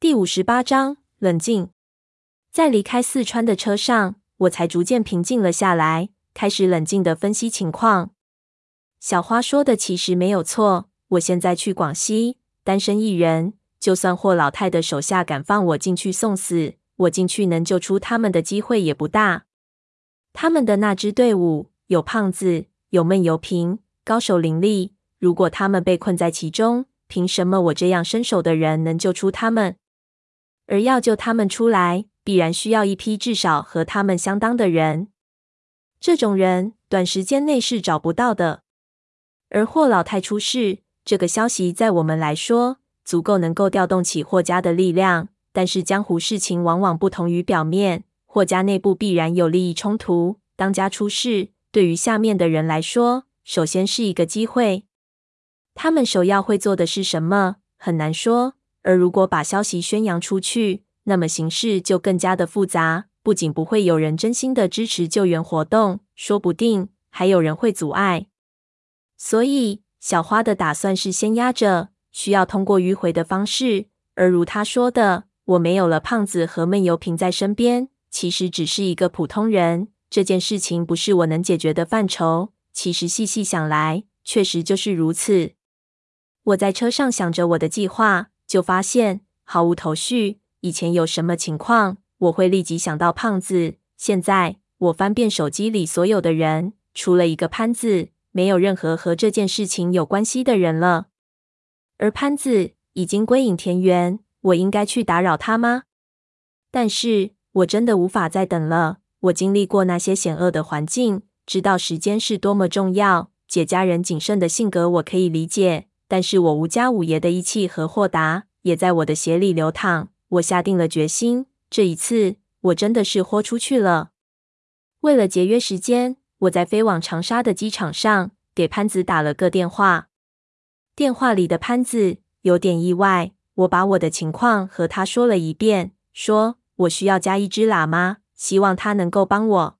第五十八章冷静。在离开四川的车上，我才逐渐平静了下来，开始冷静的分析情况。小花说的其实没有错，我现在去广西，单身一人，就算霍老太的手下敢放我进去送死，我进去能救出他们的机会也不大。他们的那支队伍有胖子，有闷油瓶，高手林立。如果他们被困在其中，凭什么我这样身手的人能救出他们？而要救他们出来，必然需要一批至少和他们相当的人。这种人短时间内是找不到的。而霍老太出事，这个消息在我们来说，足够能够调动起霍家的力量。但是江湖事情往往不同于表面，霍家内部必然有利益冲突。当家出事，对于下面的人来说，首先是一个机会。他们首要会做的是什么？很难说。而如果把消息宣扬出去，那么形势就更加的复杂。不仅不会有人真心的支持救援活动，说不定还有人会阻碍。所以，小花的打算是先压着，需要通过迂回的方式。而如她说的，我没有了胖子和闷油瓶在身边，其实只是一个普通人。这件事情不是我能解决的范畴。其实细细想来，确实就是如此。我在车上想着我的计划。就发现毫无头绪。以前有什么情况，我会立即想到胖子。现在我翻遍手机里所有的人，除了一个潘子，没有任何和这件事情有关系的人了。而潘子已经归隐田园，我应该去打扰他吗？但是我真的无法再等了。我经历过那些险恶的环境，知道时间是多么重要。解家人谨慎的性格，我可以理解。但是我吴家五爷的义气和豁达也在我的血里流淌。我下定了决心，这一次我真的是豁出去了。为了节约时间，我在飞往长沙的机场上给潘子打了个电话。电话里的潘子有点意外，我把我的情况和他说了一遍，说我需要加一只喇嘛，希望他能够帮我。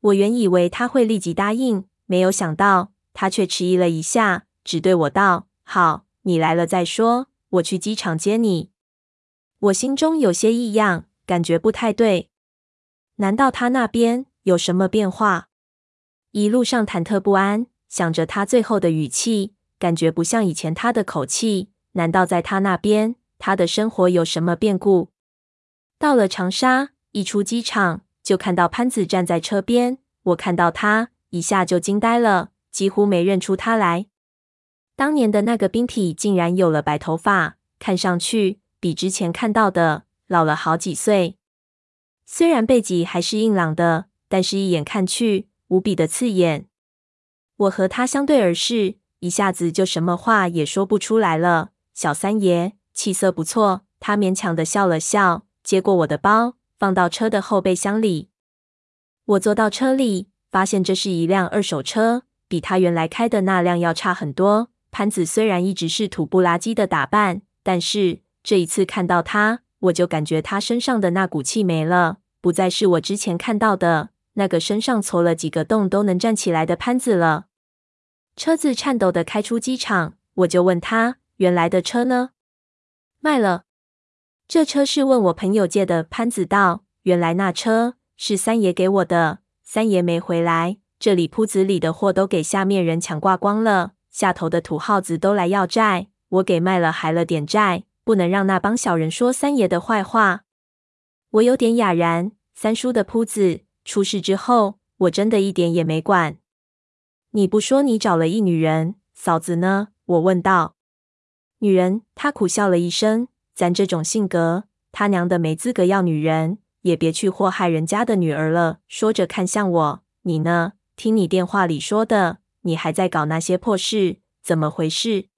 我原以为他会立即答应，没有想到他却迟疑了一下。只对我道：“好，你来了再说，我去机场接你。”我心中有些异样，感觉不太对。难道他那边有什么变化？一路上忐忑不安，想着他最后的语气，感觉不像以前他的口气。难道在他那边，他的生活有什么变故？到了长沙，一出机场就看到潘子站在车边，我看到他一下就惊呆了，几乎没认出他来。当年的那个兵体竟然有了白头发，看上去比之前看到的老了好几岁。虽然背脊还是硬朗的，但是一眼看去无比的刺眼。我和他相对而视，一下子就什么话也说不出来了。小三爷气色不错，他勉强的笑了笑，接过我的包，放到车的后备箱里。我坐到车里，发现这是一辆二手车，比他原来开的那辆要差很多。潘子虽然一直是土不拉几的打扮，但是这一次看到他，我就感觉他身上的那股气没了，不再是我之前看到的那个身上戳了几个洞都能站起来的潘子了。车子颤抖的开出机场，我就问他：“原来的车呢？”卖了。这车是问我朋友借的。潘子道：“原来那车是三爷给我的，三爷没回来，这里铺子里的货都给下面人抢挂光了。”下头的土耗子都来要债，我给卖了，还了点债，不能让那帮小人说三爷的坏话。我有点哑然。三叔的铺子出事之后，我真的一点也没管。你不说你找了一女人，嫂子呢？我问道。女人，他苦笑了一声。咱这种性格，他娘的没资格要女人，也别去祸害人家的女儿了。说着看向我，你呢？听你电话里说的。你还在搞那些破事，怎么回事？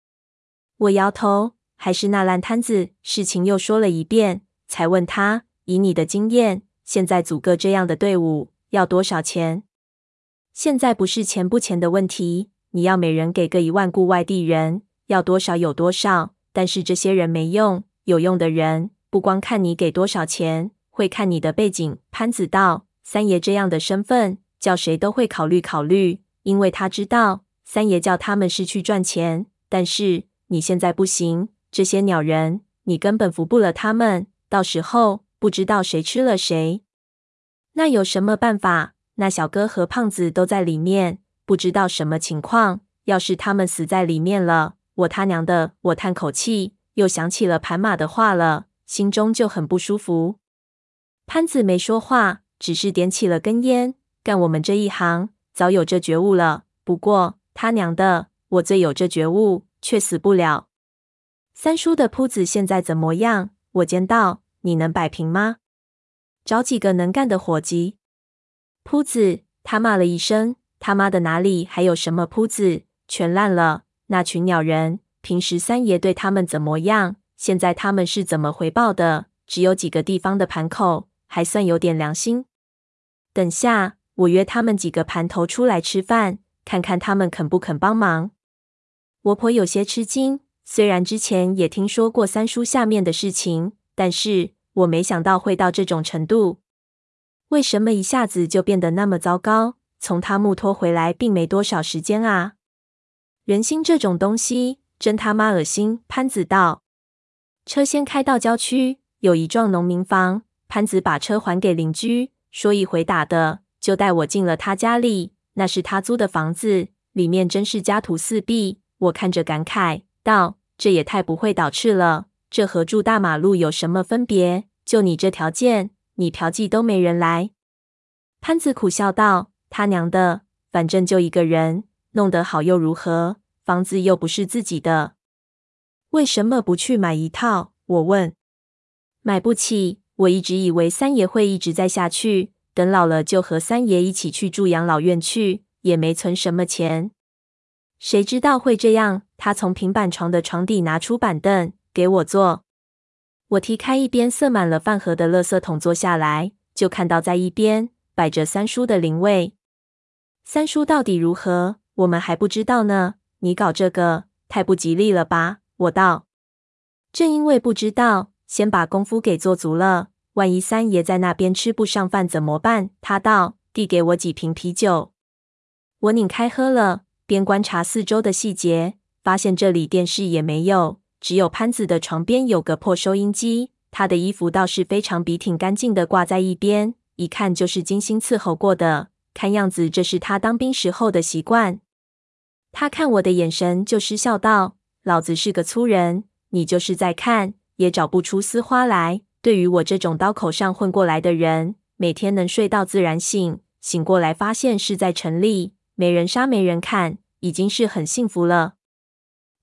我摇头，还是那烂摊子，事情又说了一遍，才问他：以你的经验，现在组个这样的队伍要多少钱？现在不是钱不钱的问题，你要每人给个一万，雇外地人要多少有多少。但是这些人没用，有用的人不光看你给多少钱，会看你的背景。潘子道：三爷这样的身份，叫谁都会考虑考虑。因为他知道三爷叫他们是去赚钱，但是你现在不行，这些鸟人，你根本服不了他们，到时候不知道谁吃了谁。那有什么办法？那小哥和胖子都在里面，不知道什么情况。要是他们死在里面了，我他娘的！我叹口气，又想起了盘马的话了，心中就很不舒服。潘子没说话，只是点起了根烟。干我们这一行，早有这觉悟了。不过他娘的，我最有这觉悟，却死不了。三叔的铺子现在怎么样？我尖道：“你能摆平吗？”找几个能干的伙计。铺子，他骂了一声：“他妈的，哪里还有什么铺子？全烂了！那群鸟人，平时三爷对他们怎么样？现在他们是怎么回报的？只有几个地方的盘口，还算有点良心。等下，我约他们几个盘头出来吃饭，看看他们肯不肯帮忙。”我婆有些吃惊，虽然之前也听说过三叔下面的事情，但是。我没想到会到这种程度，为什么一下子就变得那么糟糕？从他木托回来并没多少时间啊！人心这种东西真他妈恶心。潘子道：“车先开到郊区，有一幢农民房。潘子把车还给邻居，说一回打的，就带我进了他家里。那是他租的房子，里面真是家徒四壁。我看着感慨道：这也太不会倒饬了。这和住大马路有什么分别？”就你这条件，你嫖妓都没人来。潘子苦笑道：“他娘的，反正就一个人，弄得好又如何？房子又不是自己的，为什么不去买一套？”我问。买不起。我一直以为三爷会一直在下去，等老了就和三爷一起去住养老院去，也没存什么钱。谁知道会这样？他从平板床的床底拿出板凳给我坐。我踢开一边塞满了饭盒的垃圾桶，坐下来，就看到在一边摆着三叔的灵位。三叔到底如何，我们还不知道呢。你搞这个太不吉利了吧？我道。正因为不知道，先把功夫给做足了。万一三爷在那边吃不上饭怎么办？他道，递给我几瓶啤酒。我拧开喝了，边观察四周的细节，发现这里电视也没有。只有潘子的床边有个破收音机，他的衣服倒是非常笔挺干净的挂在一边，一看就是精心伺候过的。看样子这是他当兵时候的习惯。他看我的眼神就失笑道：“老子是个粗人，你就是在看也找不出丝花来。对于我这种刀口上混过来的人，每天能睡到自然醒，醒过来发现是在城里，没人杀没人看，已经是很幸福了。”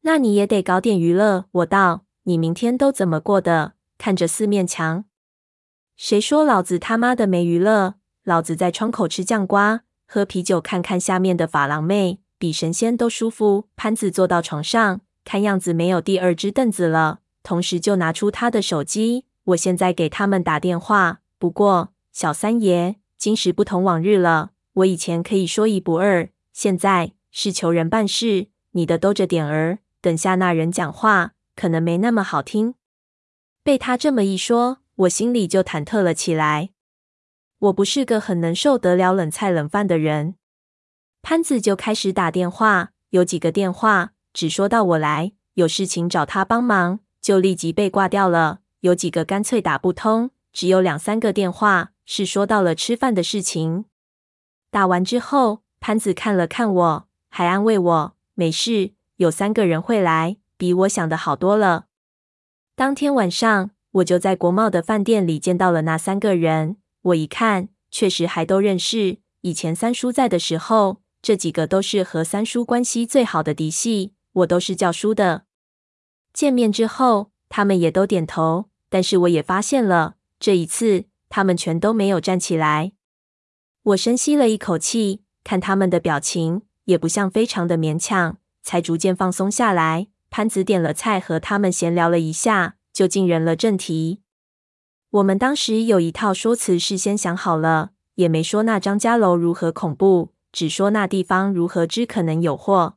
那你也得搞点娱乐，我道。你明天都怎么过的？看着四面墙。谁说老子他妈的没娱乐？老子在窗口吃酱瓜，喝啤酒，看看下面的法郎妹，比神仙都舒服。潘子坐到床上，看样子没有第二只凳子了，同时就拿出他的手机。我现在给他们打电话。不过小三爷，今时不同往日了。我以前可以说一不二，现在是求人办事，你的兜着点儿。等下那人讲话可能没那么好听。被他这么一说，我心里就忐忑了起来。我不是个很能受得了冷菜冷饭的人。潘子就开始打电话，有几个电话只说到我来，有事情找他帮忙，就立即被挂掉了。有几个干脆打不通，只有两三个电话是说到了吃饭的事情。打完之后，潘子看了看我，还安慰我没事。有三个人会来，比我想的好多了。当天晚上，我就在国贸的饭店里见到了那三个人。我一看，确实还都认识。以前三叔在的时候，这几个都是和三叔关系最好的嫡系，我都是叫叔的。见面之后，他们也都点头。但是我也发现了，这一次他们全都没有站起来。我深吸了一口气，看他们的表情，也不像非常的勉强。才逐渐放松下来。潘子点了菜，和他们闲聊了一下，就进入了正题。我们当时有一套说辞，事先想好了，也没说那张家楼如何恐怖，只说那地方如何之可能有祸。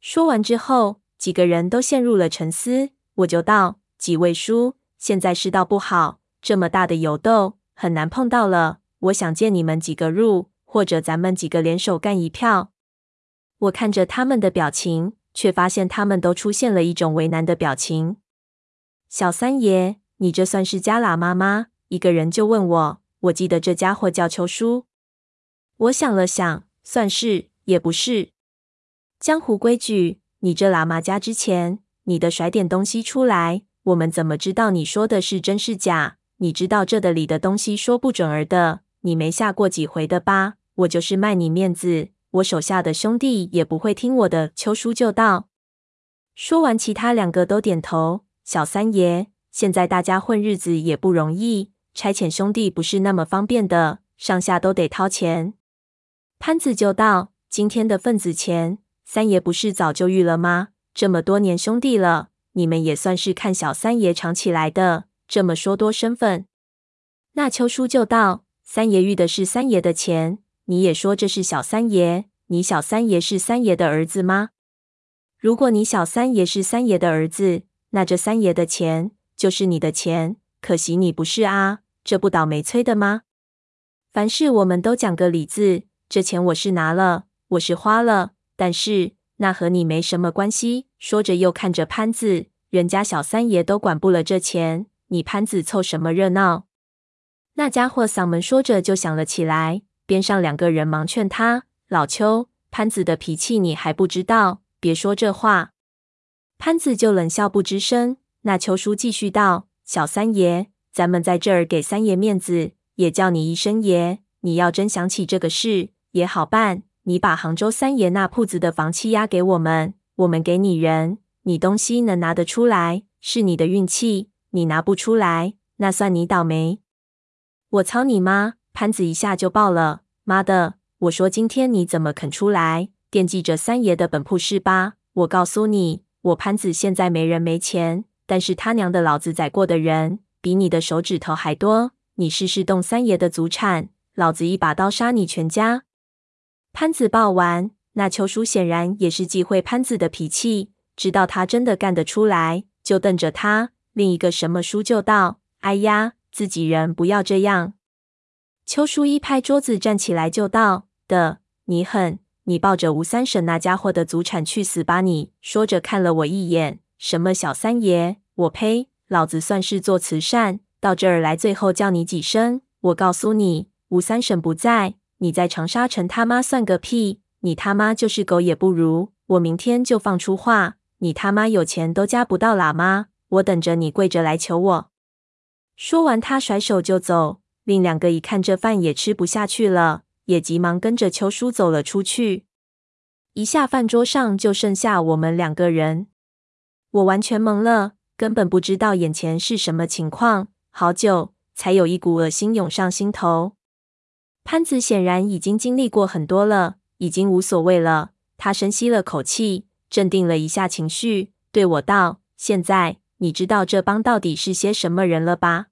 说完之后，几个人都陷入了沉思。我就道：“几位叔，现在世道不好，这么大的油豆很难碰到了。我想借你们几个入，或者咱们几个联手干一票。”我看着他们的表情，却发现他们都出现了一种为难的表情。小三爷，你这算是加喇嘛吗？一个人就问我，我记得这家伙叫秋叔。我想了想，算是也不是。江湖规矩，你这喇嘛加之前，你得甩点东西出来。我们怎么知道你说的是真是假？你知道这的里的东西说不准儿的，你没下过几回的吧？我就是卖你面子，我手下的兄弟也不会听我的。邱叔就道。说完，其他两个都点头。小三爷，现在大家混日子也不容易，差遣兄弟不是那么方便的，上下都得掏钱。潘子就道：“今天的份子钱，三爷不是早就预了吗？这么多年兄弟了。”你们也算是看小三爷长起来的，这么说多身份。那秋叔就道：“三爷遇的是三爷的钱，你也说这是小三爷，你小三爷是三爷的儿子吗？如果你小三爷是三爷的儿子，那这三爷的钱就是你的钱。可惜你不是啊，这不倒霉催的吗？凡事我们都讲个理字，这钱我是拿了，我是花了，但是。”那和你没什么关系。说着，又看着潘子，人家小三爷都管不了这钱，你潘子凑什么热闹？那家伙嗓门说着就响了起来，边上两个人忙劝他：“老邱，潘子的脾气你还不知道，别说这话。”潘子就冷笑不吱声。那邱叔继续道：“小三爷，咱们在这儿给三爷面子，也叫你一声爷。你要真想起这个事，也好办。”你把杭州三爷那铺子的房契押给我们，我们给你人，你东西能拿得出来，是你的运气；你拿不出来，那算你倒霉。我操你妈！潘子一下就爆了，妈的！我说今天你怎么肯出来惦记着三爷的本铺是吧？我告诉你，我潘子现在没人没钱，但是他娘的老子宰过的人比你的手指头还多。你试试动三爷的祖产，老子一把刀杀你全家！潘子报完，那邱叔显然也是忌讳潘子的脾气，知道他真的干得出来，就瞪着他。另一个什么叔就道：“哎呀，自己人不要这样。”邱叔一拍桌子，站起来就道：“的，你狠！你抱着吴三省那家伙的祖产去死吧你！”说着看了我一眼，什么小三爷，我呸！老子算是做慈善，到这儿来，最后叫你几声。我告诉你，吴三省不在。你在长沙城他妈算个屁！你他妈就是狗也不如！我明天就放出话，你他妈有钱都加不到喇嘛！我等着你跪着来求我。说完，他甩手就走。另两个一看这饭也吃不下去了，也急忙跟着邱叔走了出去。一下饭桌上就剩下我们两个人，我完全懵了，根本不知道眼前是什么情况。好久才有一股恶心涌上心头。潘子显然已经经历过很多了，已经无所谓了。他深吸了口气，镇定了一下情绪，对我道：“现在你知道这帮到底是些什么人了吧？”